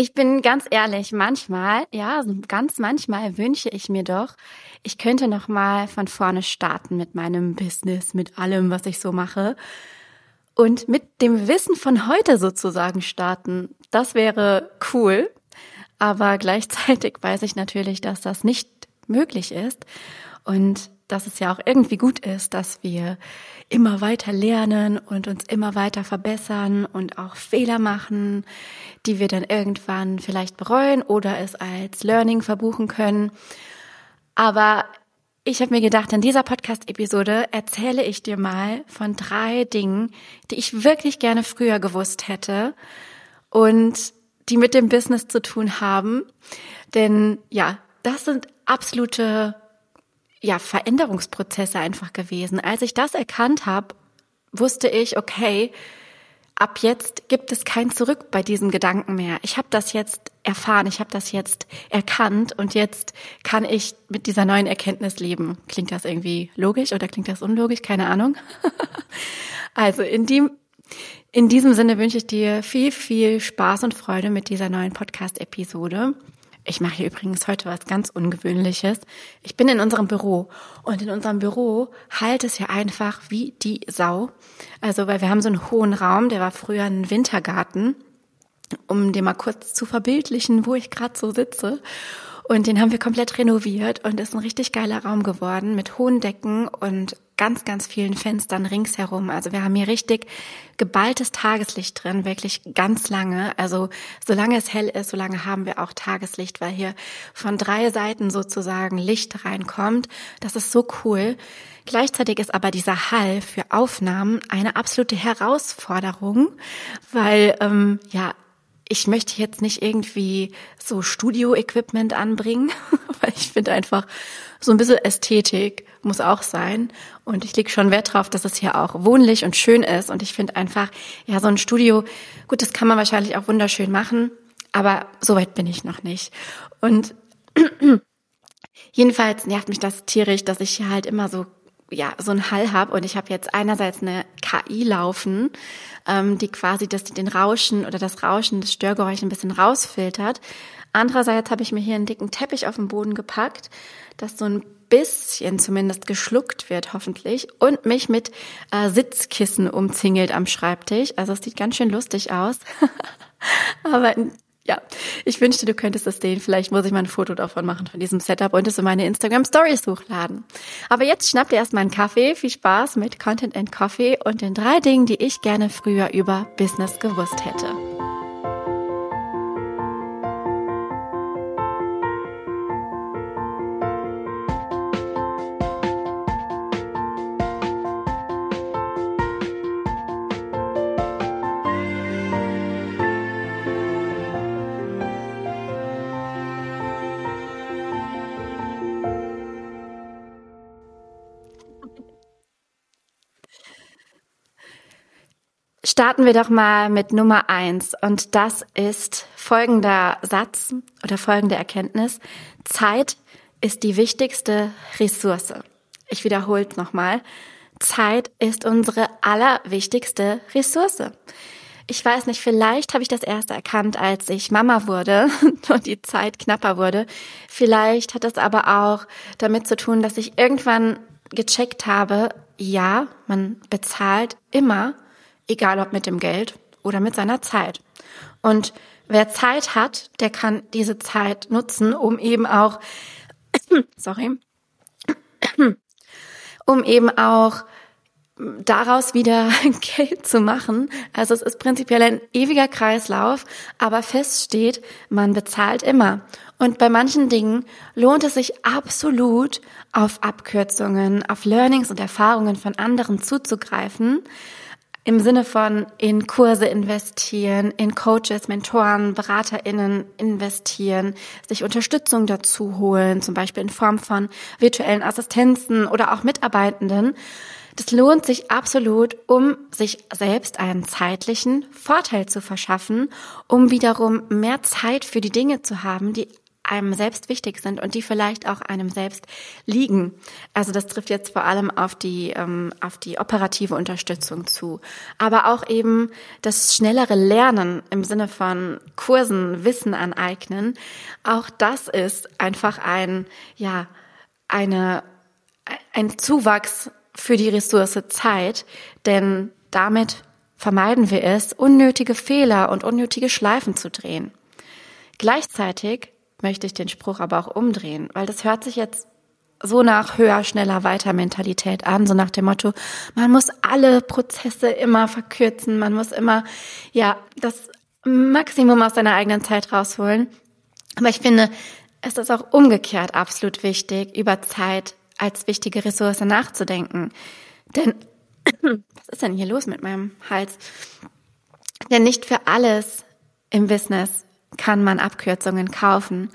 Ich bin ganz ehrlich, manchmal, ja, ganz manchmal wünsche ich mir doch, ich könnte noch mal von vorne starten mit meinem Business, mit allem, was ich so mache und mit dem Wissen von heute sozusagen starten. Das wäre cool, aber gleichzeitig weiß ich natürlich, dass das nicht möglich ist und dass es ja auch irgendwie gut ist, dass wir immer weiter lernen und uns immer weiter verbessern und auch Fehler machen, die wir dann irgendwann vielleicht bereuen oder es als Learning verbuchen können. Aber ich habe mir gedacht, in dieser Podcast-Episode erzähle ich dir mal von drei Dingen, die ich wirklich gerne früher gewusst hätte und die mit dem Business zu tun haben. Denn ja, das sind absolute ja, Veränderungsprozesse einfach gewesen. Als ich das erkannt habe, wusste ich, okay, ab jetzt gibt es kein Zurück bei diesem Gedanken mehr. Ich habe das jetzt erfahren, ich habe das jetzt erkannt und jetzt kann ich mit dieser neuen Erkenntnis leben. Klingt das irgendwie logisch oder klingt das unlogisch? Keine Ahnung. also in dem in diesem Sinne wünsche ich dir viel, viel Spaß und Freude mit dieser neuen Podcast-Episode. Ich mache hier übrigens heute was ganz Ungewöhnliches. Ich bin in unserem Büro und in unserem Büro halt es ja einfach wie die Sau. Also, weil wir haben so einen hohen Raum, der war früher ein Wintergarten, um den mal kurz zu verbildlichen, wo ich gerade so sitze. Und den haben wir komplett renoviert und ist ein richtig geiler Raum geworden mit hohen Decken und ganz, ganz vielen Fenstern ringsherum. Also wir haben hier richtig geballtes Tageslicht drin, wirklich ganz lange. Also solange es hell ist, solange haben wir auch Tageslicht, weil hier von drei Seiten sozusagen Licht reinkommt. Das ist so cool. Gleichzeitig ist aber dieser Hall für Aufnahmen eine absolute Herausforderung, weil ähm, ja ich möchte jetzt nicht irgendwie so Studio-Equipment anbringen, weil ich finde einfach, so ein bisschen Ästhetik muss auch sein. Und ich lege schon Wert darauf, dass es hier auch wohnlich und schön ist. Und ich finde einfach, ja, so ein Studio, gut, das kann man wahrscheinlich auch wunderschön machen, aber so weit bin ich noch nicht. Und jedenfalls nervt mich das tierisch, dass ich hier halt immer so ja so einen Hall habe und ich habe jetzt einerseits eine KI laufen, ähm, die quasi das den Rauschen oder das Rauschen des Störgeräusch ein bisschen rausfiltert. Andererseits habe ich mir hier einen dicken Teppich auf den Boden gepackt, dass so ein bisschen zumindest geschluckt wird, hoffentlich, und mich mit äh, Sitzkissen umzingelt am Schreibtisch. Also es sieht ganz schön lustig aus. Aber ja, ich wünschte, du könntest es sehen. Vielleicht muss ich mal ein Foto davon machen, von diesem Setup und es in meine Instagram Stories hochladen. Aber jetzt schnappt ihr erstmal einen Kaffee. Viel Spaß mit Content and Coffee und den drei Dingen, die ich gerne früher über Business gewusst hätte. Starten wir doch mal mit Nummer eins und das ist folgender Satz oder folgende Erkenntnis. Zeit ist die wichtigste Ressource. Ich wiederhole es nochmal. Zeit ist unsere allerwichtigste Ressource. Ich weiß nicht, vielleicht habe ich das erste erkannt, als ich Mama wurde und die Zeit knapper wurde. Vielleicht hat es aber auch damit zu tun, dass ich irgendwann gecheckt habe, ja, man bezahlt immer egal ob mit dem Geld oder mit seiner Zeit. Und wer Zeit hat, der kann diese Zeit nutzen, um eben auch, sorry, um eben auch daraus wieder Geld zu machen. Also es ist prinzipiell ein ewiger Kreislauf, aber fest steht, man bezahlt immer. Und bei manchen Dingen lohnt es sich absolut, auf Abkürzungen, auf Learnings und Erfahrungen von anderen zuzugreifen, im Sinne von in Kurse investieren, in Coaches, Mentoren, BeraterInnen investieren, sich Unterstützung dazu holen, zum Beispiel in Form von virtuellen Assistenzen oder auch Mitarbeitenden. Das lohnt sich absolut, um sich selbst einen zeitlichen Vorteil zu verschaffen, um wiederum mehr Zeit für die Dinge zu haben, die einem selbst wichtig sind und die vielleicht auch einem selbst liegen. Also das trifft jetzt vor allem auf die ähm, auf die operative Unterstützung zu, aber auch eben das schnellere Lernen im Sinne von Kursen, Wissen aneignen. Auch das ist einfach ein ja eine ein Zuwachs für die Ressource Zeit, denn damit vermeiden wir es, unnötige Fehler und unnötige Schleifen zu drehen. Gleichzeitig möchte ich den Spruch aber auch umdrehen, weil das hört sich jetzt so nach höher, schneller, weiter Mentalität an, so nach dem Motto, man muss alle Prozesse immer verkürzen, man muss immer, ja, das Maximum aus seiner eigenen Zeit rausholen. Aber ich finde, es ist auch umgekehrt absolut wichtig, über Zeit als wichtige Ressource nachzudenken. Denn, was ist denn hier los mit meinem Hals? Denn nicht für alles im Business kann man Abkürzungen kaufen.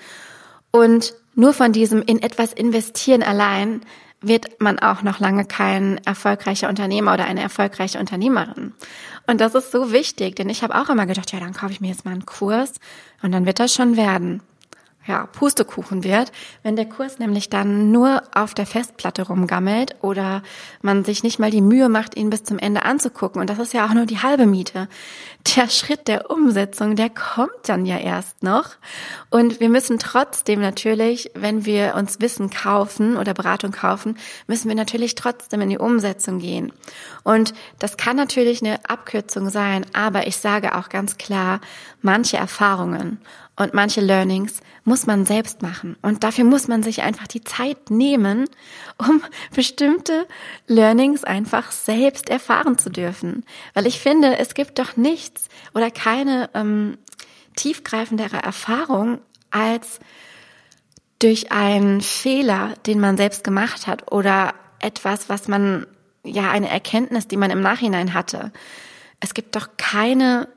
Und nur von diesem in etwas investieren allein wird man auch noch lange kein erfolgreicher Unternehmer oder eine erfolgreiche Unternehmerin. Und das ist so wichtig, denn ich habe auch immer gedacht, ja, dann kaufe ich mir jetzt mal einen Kurs und dann wird das schon werden ja, Pustekuchen wird, wenn der Kurs nämlich dann nur auf der Festplatte rumgammelt oder man sich nicht mal die Mühe macht, ihn bis zum Ende anzugucken. Und das ist ja auch nur die halbe Miete. Der Schritt der Umsetzung, der kommt dann ja erst noch. Und wir müssen trotzdem natürlich, wenn wir uns Wissen kaufen oder Beratung kaufen, müssen wir natürlich trotzdem in die Umsetzung gehen. Und das kann natürlich eine Abkürzung sein, aber ich sage auch ganz klar, manche Erfahrungen und manche Learnings muss man selbst machen. Und dafür muss man sich einfach die Zeit nehmen, um bestimmte Learnings einfach selbst erfahren zu dürfen. Weil ich finde, es gibt doch nichts oder keine ähm, tiefgreifendere Erfahrung als durch einen Fehler, den man selbst gemacht hat oder etwas, was man, ja, eine Erkenntnis, die man im Nachhinein hatte. Es gibt doch keine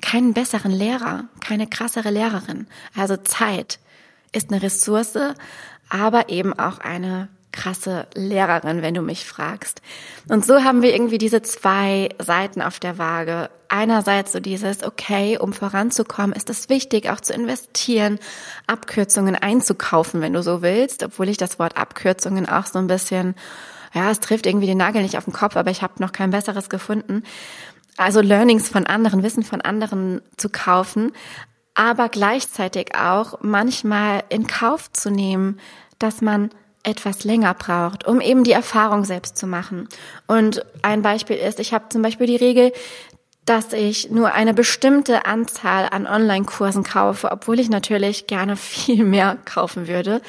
keinen besseren Lehrer, keine krassere Lehrerin. Also Zeit ist eine Ressource, aber eben auch eine krasse Lehrerin, wenn du mich fragst. Und so haben wir irgendwie diese zwei Seiten auf der Waage. Einerseits so dieses, okay, um voranzukommen, ist es wichtig, auch zu investieren, Abkürzungen einzukaufen, wenn du so willst, obwohl ich das Wort Abkürzungen auch so ein bisschen, ja, es trifft irgendwie den Nagel nicht auf den Kopf, aber ich habe noch kein besseres gefunden also Learnings von anderen, Wissen von anderen zu kaufen, aber gleichzeitig auch manchmal in Kauf zu nehmen, dass man etwas länger braucht, um eben die Erfahrung selbst zu machen. Und ein Beispiel ist, ich habe zum Beispiel die Regel, dass ich nur eine bestimmte Anzahl an Online-Kursen kaufe, obwohl ich natürlich gerne viel mehr kaufen würde.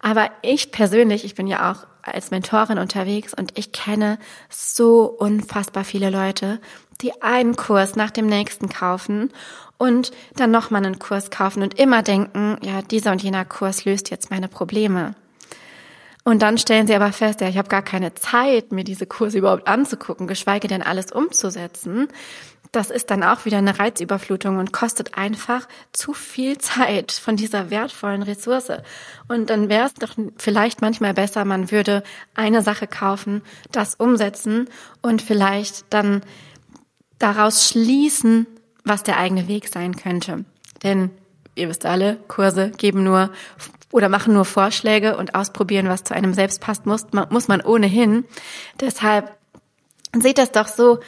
Aber ich persönlich, ich bin ja auch als Mentorin unterwegs und ich kenne so unfassbar viele Leute, die einen Kurs nach dem nächsten kaufen und dann nochmal einen Kurs kaufen und immer denken, ja, dieser und jener Kurs löst jetzt meine Probleme. Und dann stellen sie aber fest, ja, ich habe gar keine Zeit, mir diese Kurse überhaupt anzugucken, geschweige denn alles umzusetzen. Das ist dann auch wieder eine Reizüberflutung und kostet einfach zu viel Zeit von dieser wertvollen Ressource. Und dann wäre es doch vielleicht manchmal besser, man würde eine Sache kaufen, das umsetzen und vielleicht dann daraus schließen, was der eigene Weg sein könnte. Denn ihr wisst alle, Kurse geben nur oder machen nur Vorschläge und ausprobieren, was zu einem selbst passt, muss man, ohnehin. Deshalb seht das doch so,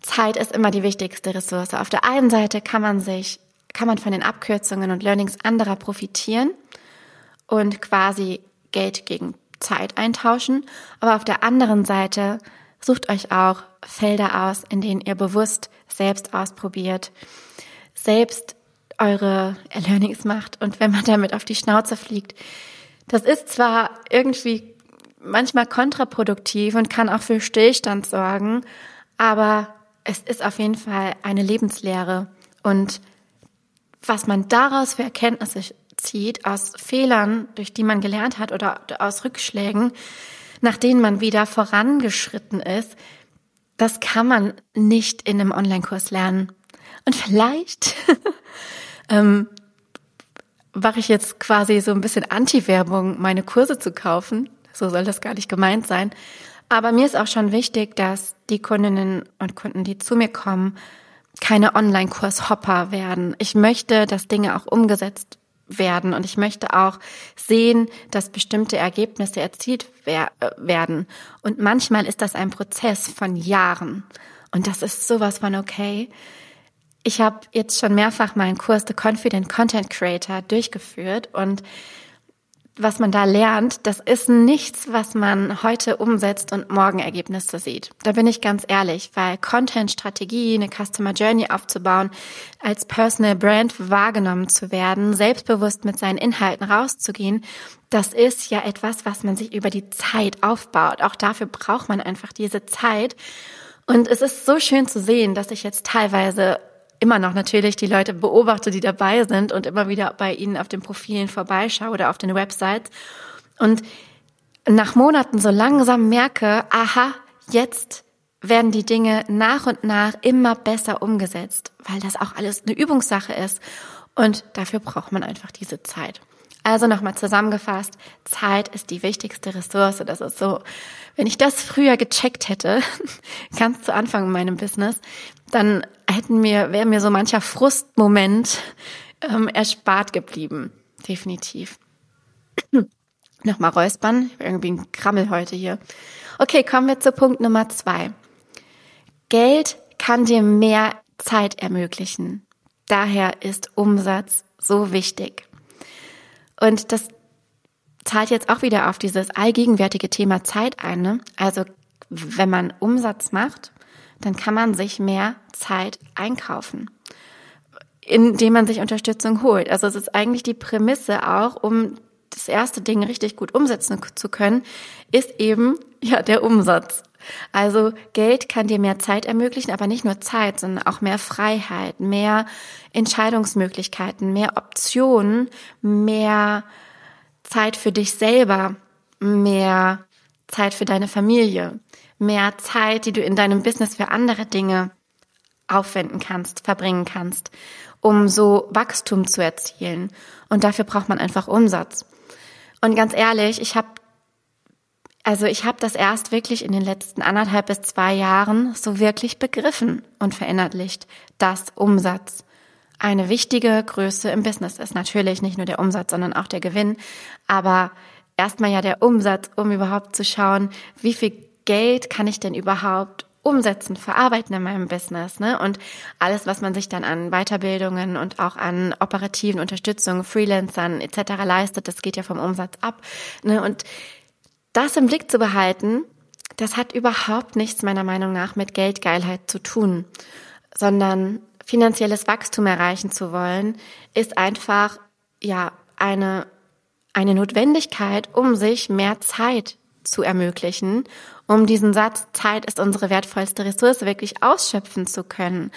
Zeit ist immer die wichtigste Ressource. Auf der einen Seite kann man sich, kann man von den Abkürzungen und Learnings anderer profitieren und quasi Geld gegen Zeit eintauschen. Aber auf der anderen Seite sucht euch auch Felder aus, in denen ihr bewusst selbst ausprobiert, selbst eure Learnings macht und wenn man damit auf die Schnauze fliegt. Das ist zwar irgendwie manchmal kontraproduktiv und kann auch für Stillstand sorgen, aber es ist auf jeden Fall eine Lebenslehre und was man daraus für Erkenntnisse zieht, aus Fehlern, durch die man gelernt hat oder aus Rückschlägen, nach denen man wieder vorangeschritten ist, das kann man nicht in einem Online-Kurs lernen. Und vielleicht ähm, mache ich jetzt quasi so ein bisschen Anti-Werbung, meine Kurse zu kaufen. So soll das gar nicht gemeint sein. Aber mir ist auch schon wichtig, dass die Kundinnen und Kunden, die zu mir kommen, keine Online-Kurs-Hopper werden. Ich möchte, dass Dinge auch umgesetzt werden und ich möchte auch sehen, dass bestimmte Ergebnisse erzielt wer werden. Und manchmal ist das ein Prozess von Jahren und das ist sowas von okay. Ich habe jetzt schon mehrfach meinen Kurs The Confident Content Creator durchgeführt und was man da lernt, das ist nichts, was man heute umsetzt und morgen Ergebnisse sieht. Da bin ich ganz ehrlich, weil Content-Strategie, eine Customer Journey aufzubauen, als Personal Brand wahrgenommen zu werden, selbstbewusst mit seinen Inhalten rauszugehen, das ist ja etwas, was man sich über die Zeit aufbaut. Auch dafür braucht man einfach diese Zeit. Und es ist so schön zu sehen, dass ich jetzt teilweise immer noch natürlich die Leute beobachte, die dabei sind und immer wieder bei ihnen auf den Profilen vorbeischaue oder auf den Websites und nach Monaten so langsam merke, aha, jetzt werden die Dinge nach und nach immer besser umgesetzt, weil das auch alles eine Übungssache ist und dafür braucht man einfach diese Zeit. Also nochmal zusammengefasst, Zeit ist die wichtigste Ressource. Das ist so, wenn ich das früher gecheckt hätte, ganz zu Anfang in meinem Business, dann hätten mir, wäre mir so mancher Frustmoment ähm, erspart geblieben. Definitiv. Nochmal räuspern. Irgendwie ein Krammel heute hier. Okay, kommen wir zu Punkt Nummer zwei. Geld kann dir mehr Zeit ermöglichen. Daher ist Umsatz so wichtig. Und das zahlt jetzt auch wieder auf dieses allgegenwärtige Thema Zeit ein. Ne? Also wenn man Umsatz macht, dann kann man sich mehr Zeit einkaufen, indem man sich Unterstützung holt. Also es ist eigentlich die Prämisse auch, um das erste Ding richtig gut umsetzen zu können, ist eben ja der Umsatz. Also Geld kann dir mehr Zeit ermöglichen, aber nicht nur Zeit, sondern auch mehr Freiheit, mehr Entscheidungsmöglichkeiten, mehr Optionen, mehr Zeit für dich selber, mehr Zeit für deine Familie, mehr Zeit, die du in deinem Business für andere Dinge aufwenden kannst, verbringen kannst, um so Wachstum zu erzielen. Und dafür braucht man einfach Umsatz. Und ganz ehrlich, ich habe also ich habe das erst wirklich in den letzten anderthalb bis zwei Jahren so wirklich begriffen und verinnerlicht, dass Umsatz eine wichtige Größe im Business ist. Natürlich nicht nur der Umsatz, sondern auch der Gewinn. Aber erstmal ja der Umsatz, um überhaupt zu schauen, wie viel Geld kann ich denn überhaupt umsetzen, verarbeiten in meinem Business, ne? Und alles, was man sich dann an Weiterbildungen und auch an operativen Unterstützungen, Freelancern etc. leistet, das geht ja vom Umsatz ab, ne? Und das im Blick zu behalten, das hat überhaupt nichts meiner Meinung nach mit Geldgeilheit zu tun, sondern finanzielles Wachstum erreichen zu wollen, ist einfach, ja, eine, eine Notwendigkeit, um sich mehr Zeit zu ermöglichen, um diesen Satz, Zeit ist unsere wertvollste Ressource, wirklich ausschöpfen zu können.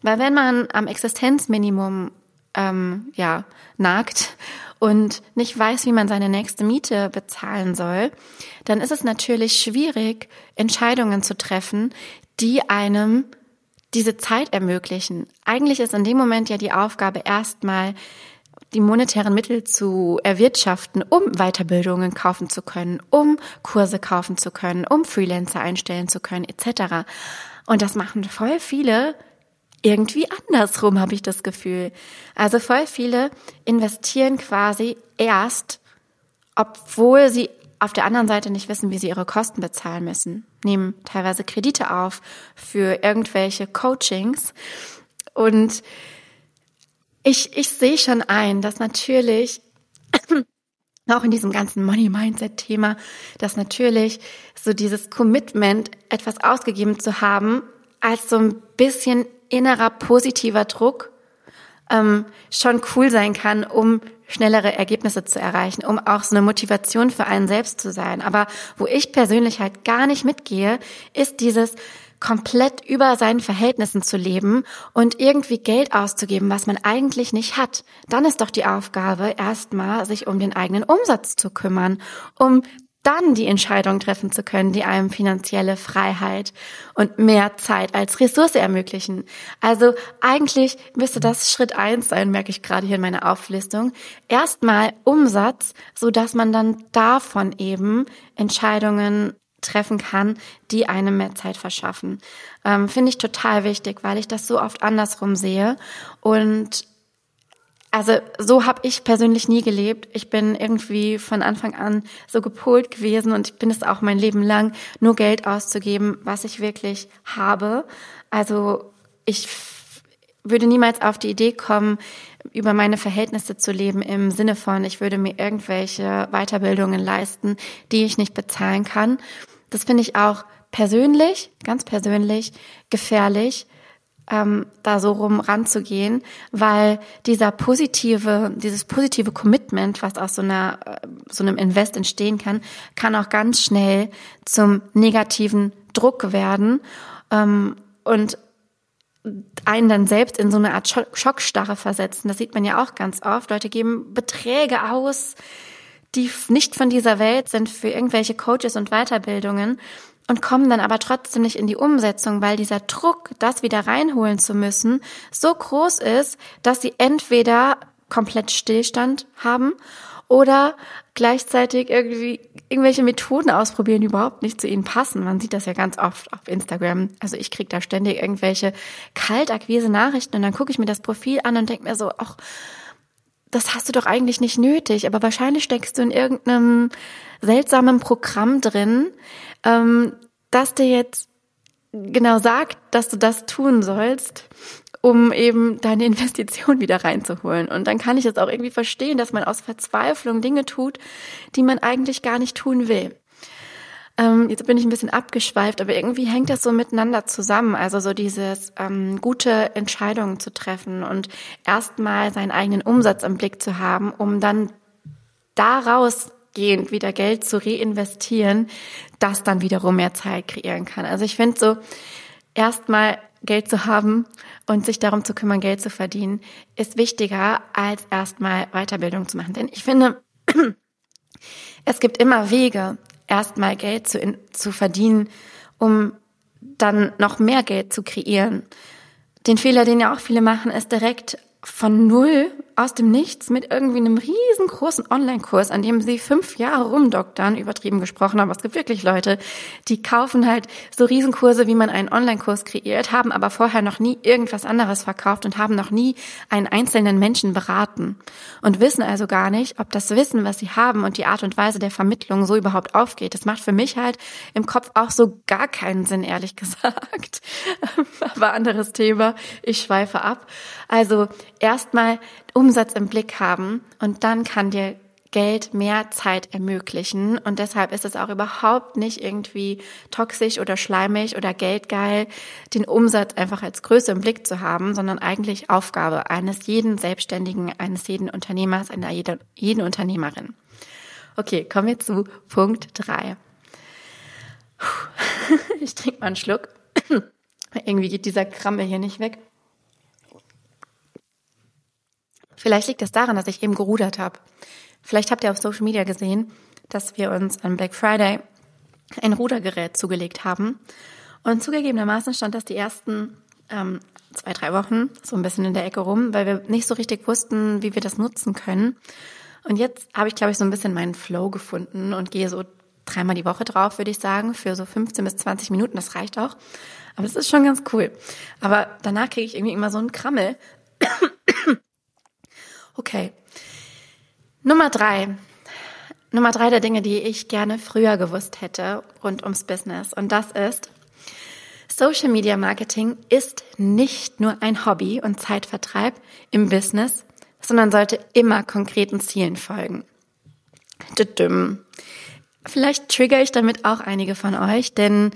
Weil wenn man am Existenzminimum ähm, ja, nagt und nicht weiß, wie man seine nächste Miete bezahlen soll, dann ist es natürlich schwierig, Entscheidungen zu treffen, die einem diese Zeit ermöglichen. Eigentlich ist in dem Moment ja die Aufgabe erstmal, die monetären Mittel zu erwirtschaften, um Weiterbildungen kaufen zu können, um Kurse kaufen zu können, um Freelancer einstellen zu können, etc. Und das machen voll viele irgendwie andersrum, habe ich das Gefühl. Also voll viele investieren quasi erst, obwohl sie auf der anderen Seite nicht wissen, wie sie ihre Kosten bezahlen müssen, nehmen teilweise Kredite auf für irgendwelche Coachings. Und ich, ich sehe schon ein, dass natürlich auch in diesem ganzen Money Mindset Thema, dass natürlich so dieses Commitment, etwas ausgegeben zu haben, als so ein bisschen innerer positiver Druck ähm, schon cool sein kann, um schnellere Ergebnisse zu erreichen, um auch so eine Motivation für einen selbst zu sein. Aber wo ich persönlich halt gar nicht mitgehe, ist dieses komplett über seinen Verhältnissen zu leben und irgendwie Geld auszugeben, was man eigentlich nicht hat. Dann ist doch die Aufgabe, erstmal sich um den eigenen Umsatz zu kümmern, um dann die Entscheidung treffen zu können, die einem finanzielle Freiheit und mehr Zeit als Ressource ermöglichen. Also eigentlich müsste das Schritt eins sein, merke ich gerade hier in meiner Auflistung. Erstmal Umsatz, so dass man dann davon eben Entscheidungen treffen kann, die einem mehr Zeit verschaffen. Ähm, Finde ich total wichtig, weil ich das so oft andersrum sehe und also so habe ich persönlich nie gelebt. Ich bin irgendwie von Anfang an so gepolt gewesen und ich bin es auch mein Leben lang, nur Geld auszugeben, was ich wirklich habe. Also ich würde niemals auf die Idee kommen, über meine Verhältnisse zu leben im Sinne von, ich würde mir irgendwelche Weiterbildungen leisten, die ich nicht bezahlen kann. Das finde ich auch persönlich, ganz persönlich, gefährlich, ähm, da so rum ranzugehen, weil dieser positive, dieses positive Commitment, was aus so einer, äh, so einem Invest entstehen kann, kann auch ganz schnell zum negativen Druck werden ähm, und einen dann selbst in so eine Art Schockstarre versetzen. Das sieht man ja auch ganz oft. Leute geben Beträge aus, die nicht von dieser Welt sind für irgendwelche Coaches und Weiterbildungen und kommen dann aber trotzdem nicht in die Umsetzung, weil dieser Druck, das wieder reinholen zu müssen, so groß ist, dass sie entweder komplett Stillstand haben oder gleichzeitig irgendwie irgendwelche Methoden ausprobieren, die überhaupt nicht zu ihnen passen. Man sieht das ja ganz oft auf Instagram. Also ich kriege da ständig irgendwelche kaltakquise Nachrichten und dann gucke ich mir das Profil an und denke mir so, ach, das hast du doch eigentlich nicht nötig, aber wahrscheinlich steckst du in irgendeinem seltsamen Programm drin, ähm, das dir jetzt genau sagt, dass du das tun sollst um eben deine Investition wieder reinzuholen. Und dann kann ich es auch irgendwie verstehen, dass man aus Verzweiflung Dinge tut, die man eigentlich gar nicht tun will. Ähm, jetzt bin ich ein bisschen abgeschweift, aber irgendwie hängt das so miteinander zusammen. Also so dieses ähm, gute Entscheidungen zu treffen und erstmal seinen eigenen Umsatz im Blick zu haben, um dann daraus gehend wieder Geld zu reinvestieren, das dann wiederum mehr Zeit kreieren kann. Also ich finde so, erstmal Geld zu haben und sich darum zu kümmern, Geld zu verdienen, ist wichtiger, als erstmal Weiterbildung zu machen. Denn ich finde, es gibt immer Wege, erstmal Geld zu, zu verdienen, um dann noch mehr Geld zu kreieren. Den Fehler, den ja auch viele machen, ist direkt von null aus dem Nichts mit irgendwie einem riesengroßen Online-Kurs, an dem sie fünf Jahre rumdoktern, übertrieben gesprochen, aber es gibt wirklich Leute, die kaufen halt so Riesenkurse, wie man einen Online-Kurs kreiert, haben aber vorher noch nie irgendwas anderes verkauft und haben noch nie einen einzelnen Menschen beraten und wissen also gar nicht, ob das Wissen, was sie haben und die Art und Weise der Vermittlung so überhaupt aufgeht. Das macht für mich halt im Kopf auch so gar keinen Sinn, ehrlich gesagt. aber anderes Thema. Ich schweife ab. Also erstmal Umsatz im Blick haben und dann kann dir Geld mehr Zeit ermöglichen und deshalb ist es auch überhaupt nicht irgendwie toxisch oder schleimig oder geldgeil, den Umsatz einfach als Größe im Blick zu haben, sondern eigentlich Aufgabe eines jeden Selbstständigen, eines jeden Unternehmers, einer jeden, jeden Unternehmerin. Okay, kommen wir zu Punkt drei. Ich trinke mal einen Schluck. Irgendwie geht dieser Krammel hier nicht weg. Vielleicht liegt es daran, dass ich eben gerudert habe. Vielleicht habt ihr auf Social Media gesehen, dass wir uns an Black Friday ein Rudergerät zugelegt haben. Und zugegebenermaßen stand das die ersten ähm, zwei, drei Wochen so ein bisschen in der Ecke rum, weil wir nicht so richtig wussten, wie wir das nutzen können. Und jetzt habe ich, glaube ich, so ein bisschen meinen Flow gefunden und gehe so dreimal die Woche drauf, würde ich sagen, für so 15 bis 20 Minuten. Das reicht auch. Aber das ist schon ganz cool. Aber danach kriege ich irgendwie immer so einen Krammel. Okay. Nummer drei. Nummer drei der Dinge, die ich gerne früher gewusst hätte rund ums Business. Und das ist, Social Media Marketing ist nicht nur ein Hobby und Zeitvertreib im Business, sondern sollte immer konkreten Zielen folgen. Vielleicht trigger ich damit auch einige von euch, denn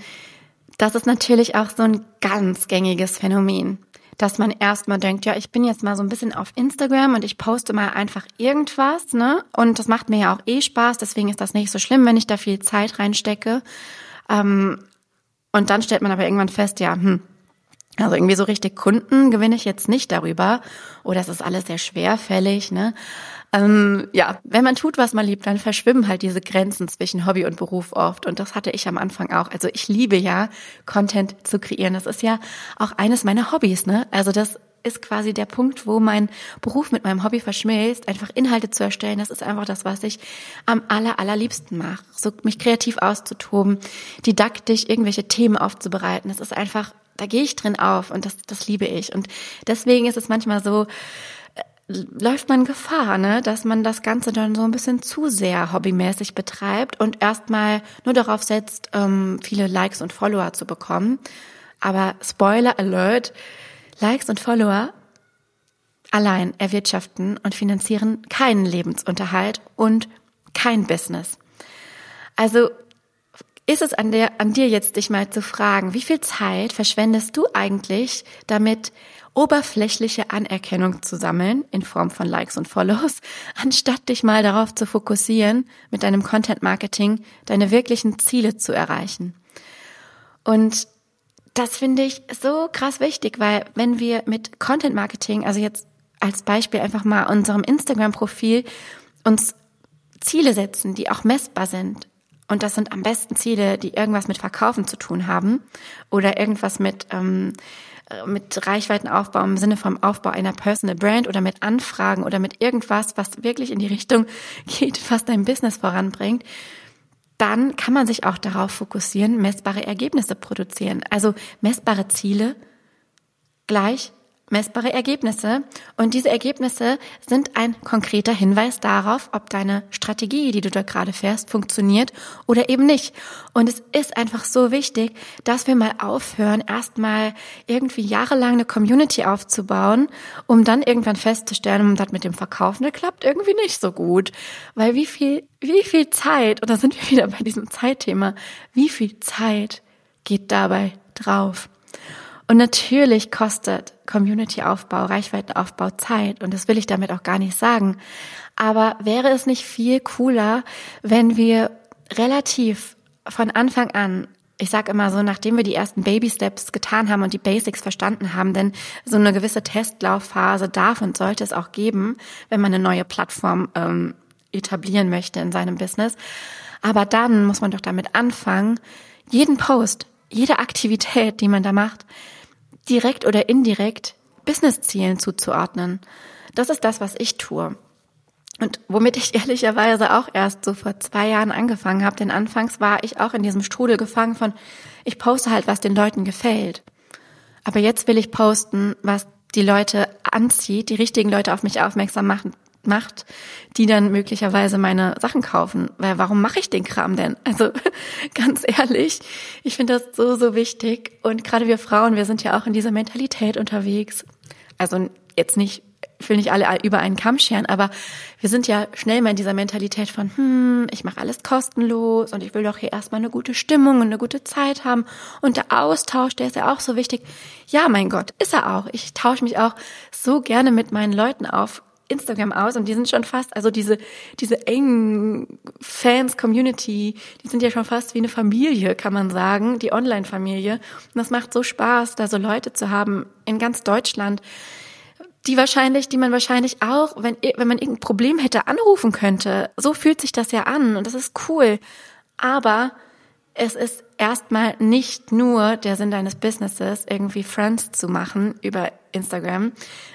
das ist natürlich auch so ein ganz gängiges Phänomen dass man erstmal denkt, ja, ich bin jetzt mal so ein bisschen auf Instagram und ich poste mal einfach irgendwas, ne? Und das macht mir ja auch eh Spaß, deswegen ist das nicht so schlimm, wenn ich da viel Zeit reinstecke. Ähm, und dann stellt man aber irgendwann fest, ja, hm, also irgendwie so richtig Kunden gewinne ich jetzt nicht darüber. Oder es ist alles sehr schwerfällig, ne? Ähm, ja, wenn man tut, was man liebt, dann verschwimmen halt diese Grenzen zwischen Hobby und Beruf oft. Und das hatte ich am Anfang auch. Also ich liebe ja, Content zu kreieren. Das ist ja auch eines meiner Hobbys, ne? Also das ist quasi der Punkt, wo mein Beruf mit meinem Hobby verschmilzt, einfach Inhalte zu erstellen. Das ist einfach das, was ich am aller, allerliebsten mache. So mich kreativ auszutoben, didaktisch irgendwelche Themen aufzubereiten. Das ist einfach, da gehe ich drin auf und das, das liebe ich. Und deswegen ist es manchmal so, läuft man Gefahr, ne, dass man das Ganze dann so ein bisschen zu sehr hobbymäßig betreibt und erstmal nur darauf setzt, ähm, viele Likes und Follower zu bekommen. Aber Spoiler Alert, Likes und Follower allein erwirtschaften und finanzieren keinen Lebensunterhalt und kein Business. Also ist es an, der, an dir jetzt, dich mal zu fragen, wie viel Zeit verschwendest du eigentlich damit, oberflächliche Anerkennung zu sammeln in Form von Likes und Follows, anstatt dich mal darauf zu fokussieren, mit deinem Content Marketing deine wirklichen Ziele zu erreichen. Und das finde ich so krass wichtig, weil wenn wir mit Content Marketing, also jetzt als Beispiel einfach mal unserem Instagram-Profil uns Ziele setzen, die auch messbar sind. Und das sind am besten Ziele, die irgendwas mit Verkaufen zu tun haben oder irgendwas mit, ähm, äh, mit Reichweitenaufbau im Sinne vom Aufbau einer Personal Brand oder mit Anfragen oder mit irgendwas, was wirklich in die Richtung geht, was dein Business voranbringt dann kann man sich auch darauf fokussieren, messbare Ergebnisse produzieren. Also messbare Ziele gleich messbare Ergebnisse. Und diese Ergebnisse sind ein konkreter Hinweis darauf, ob deine Strategie, die du da gerade fährst, funktioniert oder eben nicht. Und es ist einfach so wichtig, dass wir mal aufhören, erstmal irgendwie jahrelang eine Community aufzubauen, um dann irgendwann festzustellen, das mit dem Verkaufen, das klappt irgendwie nicht so gut. Weil wie viel, wie viel Zeit, und da sind wir wieder bei diesem Zeitthema, wie viel Zeit geht dabei drauf? Und natürlich kostet Community-Aufbau, Reichweitenaufbau Zeit. Und das will ich damit auch gar nicht sagen. Aber wäre es nicht viel cooler, wenn wir relativ von Anfang an ich sage immer so, nachdem wir die ersten Baby-Steps getan haben und die Basics verstanden haben, denn so eine gewisse Testlaufphase darf und sollte es auch geben, wenn man eine neue Plattform ähm, etablieren möchte in seinem Business. Aber dann muss man doch damit anfangen, jeden Post, jede Aktivität, die man da macht, direkt oder indirekt Businesszielen zuzuordnen. Das ist das, was ich tue. Und womit ich ehrlicherweise auch erst so vor zwei Jahren angefangen habe, denn anfangs war ich auch in diesem Strudel gefangen von, ich poste halt, was den Leuten gefällt. Aber jetzt will ich posten, was die Leute anzieht, die richtigen Leute auf mich aufmerksam machen, macht, die dann möglicherweise meine Sachen kaufen. Weil warum mache ich den Kram denn? Also ganz ehrlich, ich finde das so, so wichtig. Und gerade wir Frauen, wir sind ja auch in dieser Mentalität unterwegs. Also jetzt nicht, ich will nicht alle über einen Kamm scheren, aber wir sind ja schnell mal in dieser Mentalität von, hm, ich mache alles kostenlos und ich will doch hier erstmal eine gute Stimmung und eine gute Zeit haben. Und der Austausch, der ist ja auch so wichtig. Ja, mein Gott, ist er auch. Ich tausche mich auch so gerne mit meinen Leuten auf Instagram aus und die sind schon fast, also diese, diese engen Fans, Community, die sind ja schon fast wie eine Familie, kann man sagen, die Online-Familie. Und das macht so Spaß, da so Leute zu haben in ganz Deutschland, die wahrscheinlich, die man wahrscheinlich auch, wenn, wenn man irgendein Problem hätte, anrufen könnte. So fühlt sich das ja an und das ist cool. Aber es ist erstmal nicht nur der Sinn deines Businesses, irgendwie Friends zu machen über Instagram,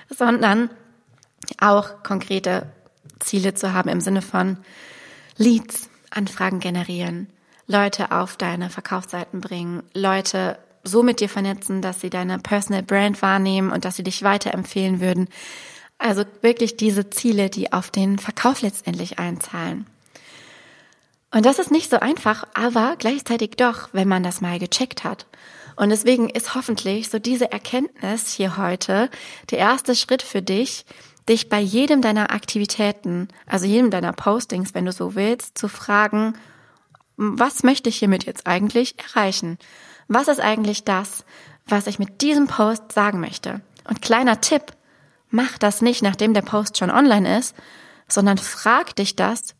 sondern auch konkrete Ziele zu haben im Sinne von Leads, Anfragen generieren, Leute auf deine Verkaufsseiten bringen, Leute so mit dir vernetzen, dass sie deine Personal Brand wahrnehmen und dass sie dich weiterempfehlen würden. Also wirklich diese Ziele, die auf den Verkauf letztendlich einzahlen. Und das ist nicht so einfach, aber gleichzeitig doch, wenn man das mal gecheckt hat. Und deswegen ist hoffentlich so diese Erkenntnis hier heute der erste Schritt für dich, dich bei jedem deiner Aktivitäten, also jedem deiner Postings, wenn du so willst, zu fragen, was möchte ich hiermit jetzt eigentlich erreichen? Was ist eigentlich das, was ich mit diesem Post sagen möchte? Und kleiner Tipp, mach das nicht, nachdem der Post schon online ist, sondern frag dich das,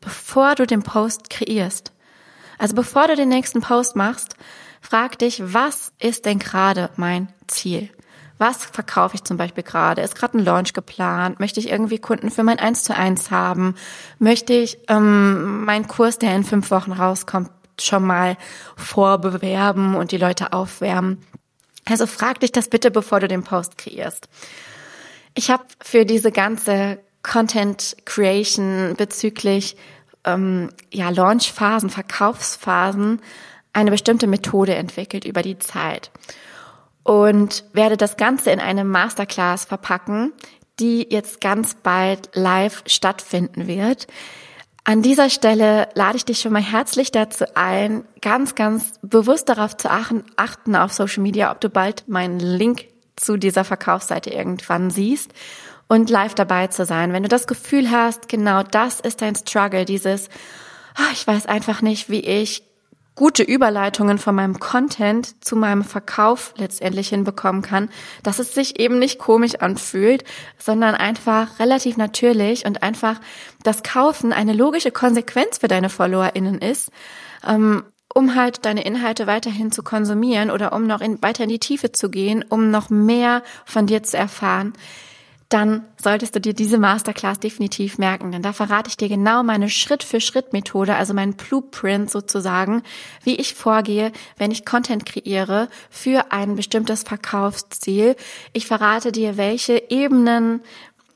bevor du den Post kreierst. Also bevor du den nächsten Post machst, frag dich, was ist denn gerade mein Ziel? Was verkaufe ich zum Beispiel gerade? Ist gerade ein Launch geplant? Möchte ich irgendwie Kunden für mein 1 zu 1 haben? Möchte ich ähm, meinen Kurs, der in fünf Wochen rauskommt, schon mal vorbewerben und die Leute aufwärmen? Also frag dich das bitte, bevor du den Post kreierst. Ich habe für diese ganze Content Creation bezüglich ähm, ja, Launchphasen, Verkaufsphasen eine bestimmte Methode entwickelt über die Zeit und werde das Ganze in eine Masterclass verpacken, die jetzt ganz bald live stattfinden wird. An dieser Stelle lade ich dich schon mal herzlich dazu ein, ganz, ganz bewusst darauf zu achten auf Social Media, ob du bald meinen Link zu dieser Verkaufsseite irgendwann siehst und live dabei zu sein. Wenn du das Gefühl hast, genau das ist dein Struggle, dieses, oh, ich weiß einfach nicht, wie ich gute Überleitungen von meinem Content zu meinem Verkauf letztendlich hinbekommen kann, dass es sich eben nicht komisch anfühlt, sondern einfach relativ natürlich und einfach das Kaufen eine logische Konsequenz für deine FollowerInnen ist, ähm, um halt deine Inhalte weiterhin zu konsumieren oder um noch in, weiter in die Tiefe zu gehen, um noch mehr von dir zu erfahren dann solltest du dir diese Masterclass definitiv merken, denn da verrate ich dir genau meine Schritt-für-Schritt-Methode, also mein Blueprint sozusagen, wie ich vorgehe, wenn ich Content kreiere für ein bestimmtes Verkaufsziel. Ich verrate dir, welche Ebenen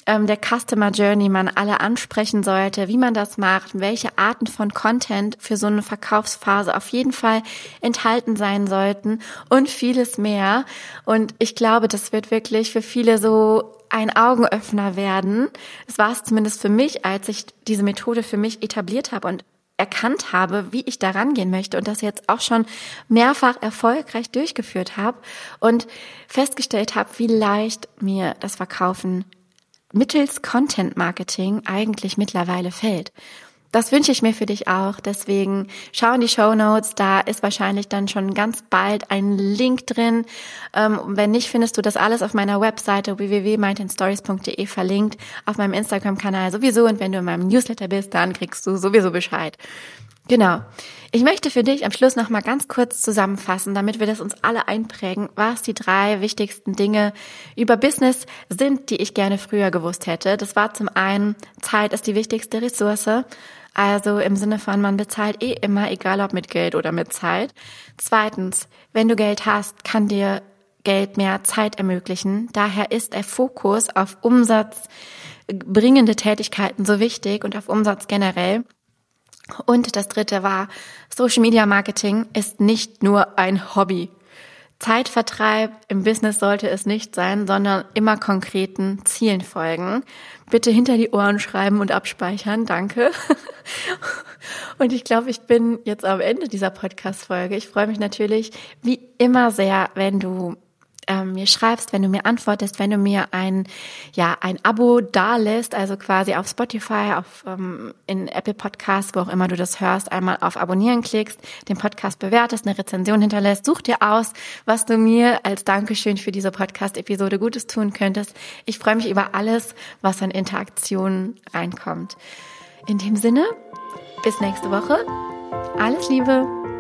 ähm, der Customer Journey man alle ansprechen sollte, wie man das macht, welche Arten von Content für so eine Verkaufsphase auf jeden Fall enthalten sein sollten und vieles mehr. Und ich glaube, das wird wirklich für viele so ein Augenöffner werden. Es war es zumindest für mich, als ich diese Methode für mich etabliert habe und erkannt habe, wie ich da rangehen möchte und das jetzt auch schon mehrfach erfolgreich durchgeführt habe und festgestellt habe, wie leicht mir das Verkaufen mittels Content Marketing eigentlich mittlerweile fällt. Das wünsche ich mir für dich auch. Deswegen schau in die Show Notes. Da ist wahrscheinlich dann schon ganz bald ein Link drin. Ähm, wenn nicht, findest du das alles auf meiner Webseite www.mindandstories.de verlinkt, auf meinem Instagram-Kanal sowieso. Und wenn du in meinem Newsletter bist, dann kriegst du sowieso Bescheid. Genau. Ich möchte für dich am Schluss noch mal ganz kurz zusammenfassen, damit wir das uns alle einprägen, was die drei wichtigsten Dinge über Business sind, die ich gerne früher gewusst hätte. Das war zum einen, Zeit ist die wichtigste Ressource. Also im Sinne von, man bezahlt eh immer, egal ob mit Geld oder mit Zeit. Zweitens, wenn du Geld hast, kann dir Geld mehr Zeit ermöglichen. Daher ist der Fokus auf umsatzbringende Tätigkeiten so wichtig und auf Umsatz generell. Und das dritte war, Social Media Marketing ist nicht nur ein Hobby. Zeitvertreib im Business sollte es nicht sein, sondern immer konkreten Zielen folgen. Bitte hinter die Ohren schreiben und abspeichern. Danke. Und ich glaube, ich bin jetzt am Ende dieser Podcast-Folge. Ich freue mich natürlich wie immer sehr, wenn du ähm, mir schreibst, wenn du mir antwortest, wenn du mir ein, ja, ein Abo dalässt, also quasi auf Spotify, auf, ähm, in Apple Podcasts, wo auch immer du das hörst, einmal auf Abonnieren klickst, den Podcast bewertest, eine Rezension hinterlässt, such dir aus, was du mir als Dankeschön für diese Podcast-Episode Gutes tun könntest. Ich freue mich über alles, was an Interaktionen reinkommt. In dem Sinne, bis nächste Woche. Alles Liebe!